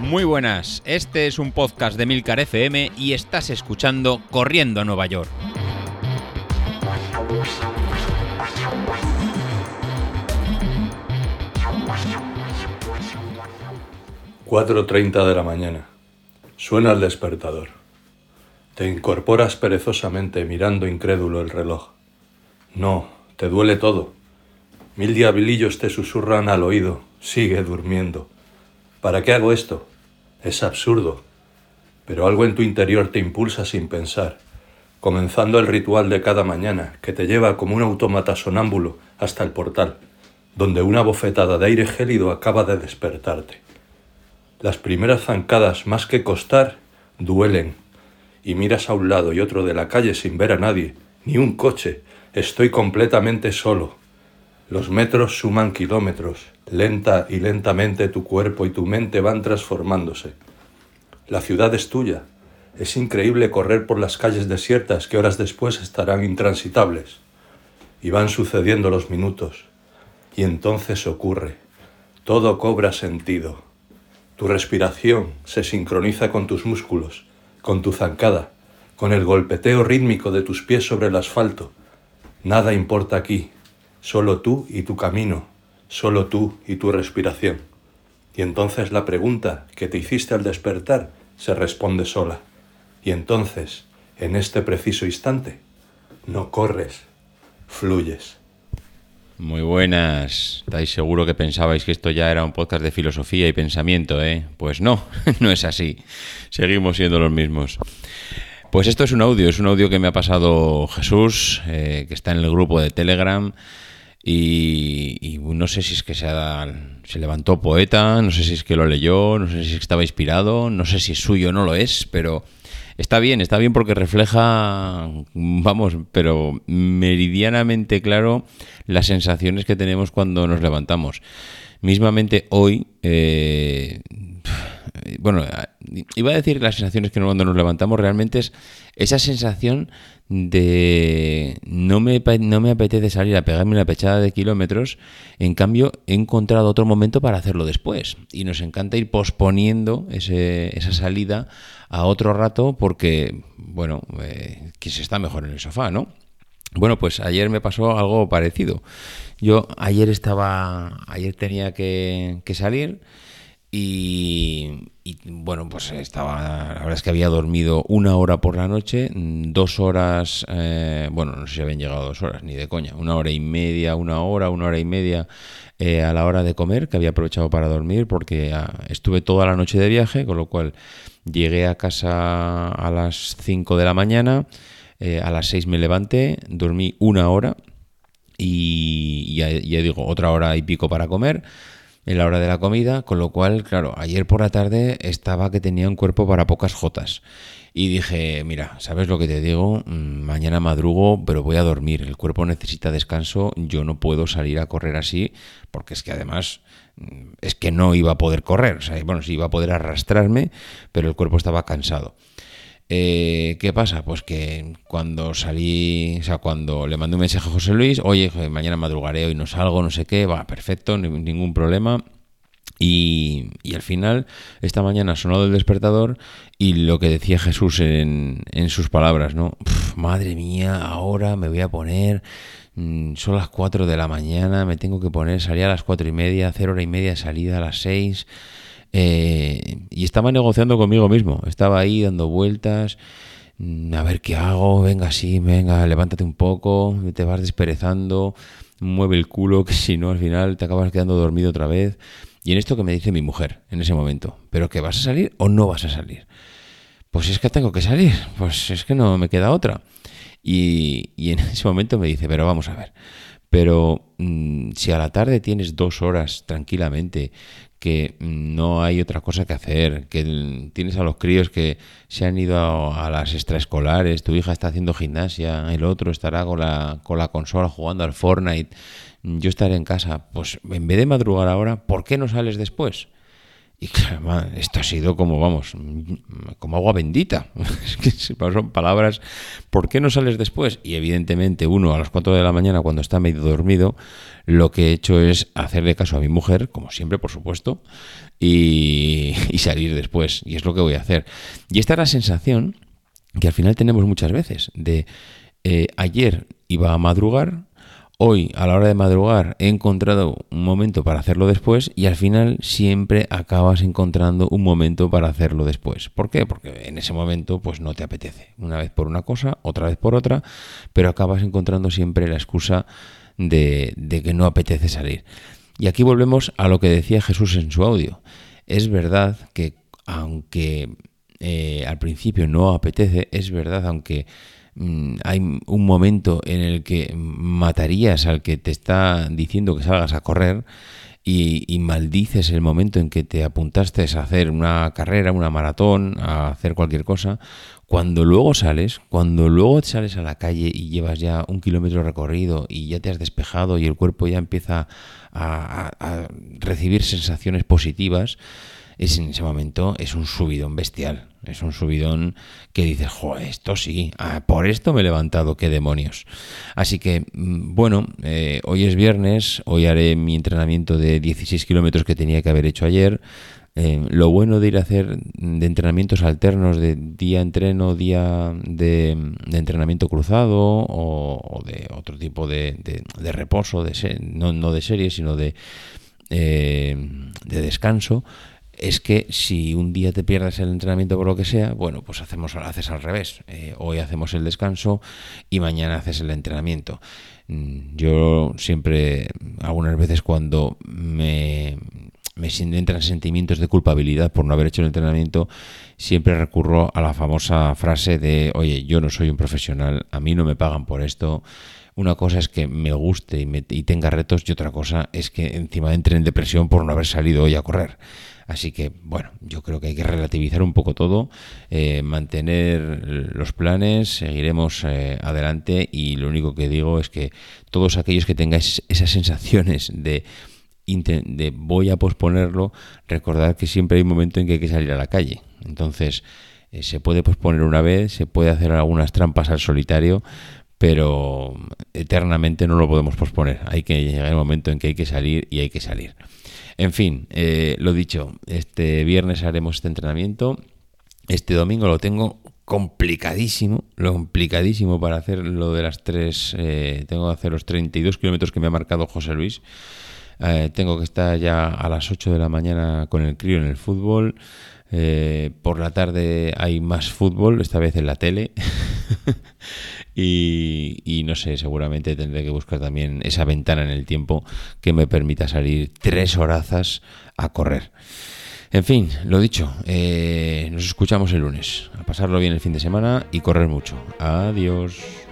Muy buenas, este es un podcast de Milcar FM y estás escuchando Corriendo a Nueva York. ...4.30 de la mañana. Suena el despertador. Te incorporas perezosamente mirando incrédulo el reloj. No, te duele todo. Mil diablillos te susurran al oído. Sigue durmiendo. ¿Para qué hago esto? Es absurdo, pero algo en tu interior te impulsa sin pensar, comenzando el ritual de cada mañana que te lleva como un autómata sonámbulo hasta el portal, donde una bofetada de aire gélido acaba de despertarte. Las primeras zancadas, más que costar, duelen, y miras a un lado y otro de la calle sin ver a nadie, ni un coche, estoy completamente solo. Los metros suman kilómetros, lenta y lentamente tu cuerpo y tu mente van transformándose. La ciudad es tuya. Es increíble correr por las calles desiertas que horas después estarán intransitables. Y van sucediendo los minutos. Y entonces ocurre. Todo cobra sentido. Tu respiración se sincroniza con tus músculos, con tu zancada, con el golpeteo rítmico de tus pies sobre el asfalto. Nada importa aquí, solo tú y tu camino, solo tú y tu respiración. Y entonces la pregunta que te hiciste al despertar se responde sola. Y entonces, en este preciso instante, no corres, fluyes. Muy buenas. ¿Estáis seguro que pensabais que esto ya era un podcast de filosofía y pensamiento, eh? Pues no, no es así. Seguimos siendo los mismos. Pues esto es un audio, es un audio que me ha pasado Jesús, eh, que está en el grupo de Telegram. Y, no sé si es que se, se levantó poeta, no sé si es que lo leyó, no sé si estaba inspirado, no sé si es suyo o no lo es, pero está bien, está bien porque refleja, vamos, pero meridianamente claro las sensaciones que tenemos cuando nos levantamos. Mismamente hoy, eh, bueno, iba a decir las sensaciones que cuando nos levantamos realmente es esa sensación de no me, no me apetece salir a pegarme una pechada de kilómetros, en cambio he encontrado otro momento para hacerlo después. Y nos encanta ir posponiendo ese, esa salida a otro rato porque, bueno, eh, que se está mejor en el sofá, ¿no? Bueno, pues ayer me pasó algo parecido. Yo ayer estaba, ayer tenía que, que salir y, bueno, pues estaba, la verdad es que había dormido una hora por la noche, dos horas, eh, bueno, no sé si habían llegado dos horas, ni de coña, una hora y media, una hora, una hora y media eh, a la hora de comer, que había aprovechado para dormir porque ah, estuve toda la noche de viaje, con lo cual llegué a casa a las 5 de la mañana, eh, a las 6 me levanté, dormí una hora y ya digo, otra hora y pico para comer en la hora de la comida, con lo cual, claro, ayer por la tarde estaba que tenía un cuerpo para pocas jotas. Y dije, mira, ¿sabes lo que te digo? Mm, mañana madrugo, pero voy a dormir. El cuerpo necesita descanso. Yo no puedo salir a correr así, porque es que además mm, es que no iba a poder correr. O sea, bueno, sí iba a poder arrastrarme, pero el cuerpo estaba cansado. Eh, ¿Qué pasa? Pues que cuando salí, o sea, cuando le mandé un mensaje a José Luis, oye, mañana madrugaré, hoy no salgo, no sé qué, va, perfecto, ningún problema. Y, al final, esta mañana ha sonado el despertador y lo que decía Jesús en, sus palabras, ¿no? madre mía, ahora me voy a poner, mm, son las 4 de la mañana, me tengo que poner, salía a las cuatro y media, hacer hora y media de salida a las 6 eh, y estaba negociando conmigo mismo, estaba ahí dando vueltas, mm, a ver qué hago, venga, sí, venga, levántate un poco, te vas desperezando, mueve el culo, que si no al final te acabas quedando dormido otra vez. Y en esto que me dice mi mujer en ese momento, ¿pero que vas a salir o no vas a salir? Pues es que tengo que salir, pues es que no me queda otra. Y, y en ese momento me dice, pero vamos a ver, pero mm, si a la tarde tienes dos horas tranquilamente, que no hay otra cosa que hacer, que tienes a los críos que se han ido a, las extraescolares, tu hija está haciendo gimnasia, el otro estará con la, con la consola jugando al Fortnite, yo estaré en casa, pues en vez de madrugar ahora, ¿por qué no sales después? Y claro, esto ha sido como, vamos, como agua bendita. Es que son palabras, ¿por qué no sales después? Y evidentemente uno a las 4 de la mañana cuando está medio dormido, lo que he hecho es hacerle caso a mi mujer, como siempre, por supuesto, y, salir después. Y es lo que voy a hacer. Y esta es la sensación que al final tenemos muchas veces de eh, ayer iba a madrugar, hoy a la hora de madrugar he encontrado un momento para hacerlo después y al final siempre acabas encontrando un momento para hacerlo después. ¿Por qué? Porque en ese momento pues no te apetece. Una vez por una cosa, otra vez por otra, pero acabas encontrando siempre la excusa de, que no apetece salir. Y aquí volvemos a lo que decía Jesús en su audio. Es verdad que aunque eh, al principio no apetece, es verdad, aunque hay un momento en el que matarías al que te está diciendo que salgas a correr y, maldices el momento en que te apuntaste a hacer una carrera, una maratón, a hacer cualquier cosa, cuando luego sales, cuando luego sales a la calle y llevas ya un kilómetro recorrido y ya te has despejado y el cuerpo ya empieza a recibir sensaciones positivas, es en ese momento es un subidón bestial. Es un subidón que dices, joder, esto sí, ah, por esto me he levantado, qué demonios. Así que, mm, bueno, eh, hoy es viernes, hoy haré mi entrenamiento de 16 kilómetros que tenía que haber hecho ayer. Eh, lo bueno de ir a hacer de entrenamientos alternos, de día entreno, día de, entrenamiento cruzado o, de otro tipo de, reposo, de no, no, de serie, sino de, eh, de descanso, es que si un día te pierdes el entrenamiento por lo que sea, bueno, pues hacemos, haces al revés. Eh, hoy hacemos el descanso y mañana haces el entrenamiento. Mm, yo siempre, algunas veces cuando me, me entran sentimientos de culpabilidad por no haber hecho el entrenamiento, siempre recurro a la famosa frase de, oye, yo no soy un profesional, a mí no me pagan por esto. Una cosa es que me guste y, y tenga retos y otra cosa es que encima entre en depresión por no haber salido hoy a correr. Así que, bueno, yo creo que hay que relativizar un poco todo, eh, mantener los planes, seguiremos eh, adelante y lo único que digo es que todos aquellos que tengáis esas sensaciones de voy a posponerlo, recordad que siempre hay un momento en que hay que salir a la calle. Entonces, eh, se puede posponer una vez, se puede hacer algunas trampas al solitario, pero eternamente no lo podemos posponer. Hay que llegar el momento en que hay que salir y hay que salir. En fin, eh, lo dicho, este viernes haremos este entrenamiento. Este domingo lo tengo complicadísimo, lo complicadísimo para hacer lo de las tres, eh, tengo que hacer los 32 kilómetros que me ha marcado José Luis. Eh, tengo que estar ya a las 8 de la mañana con el crío en el fútbol. por la tarde hay más fútbol, esta vez en la tele. Y, no sé, seguramente tendré que buscar también esa ventana en el tiempo que me permita salir tres horazas a correr. En fin, lo dicho, eh, nos escuchamos el lunes. A pasarlo bien el fin de semana y correr mucho. Adiós.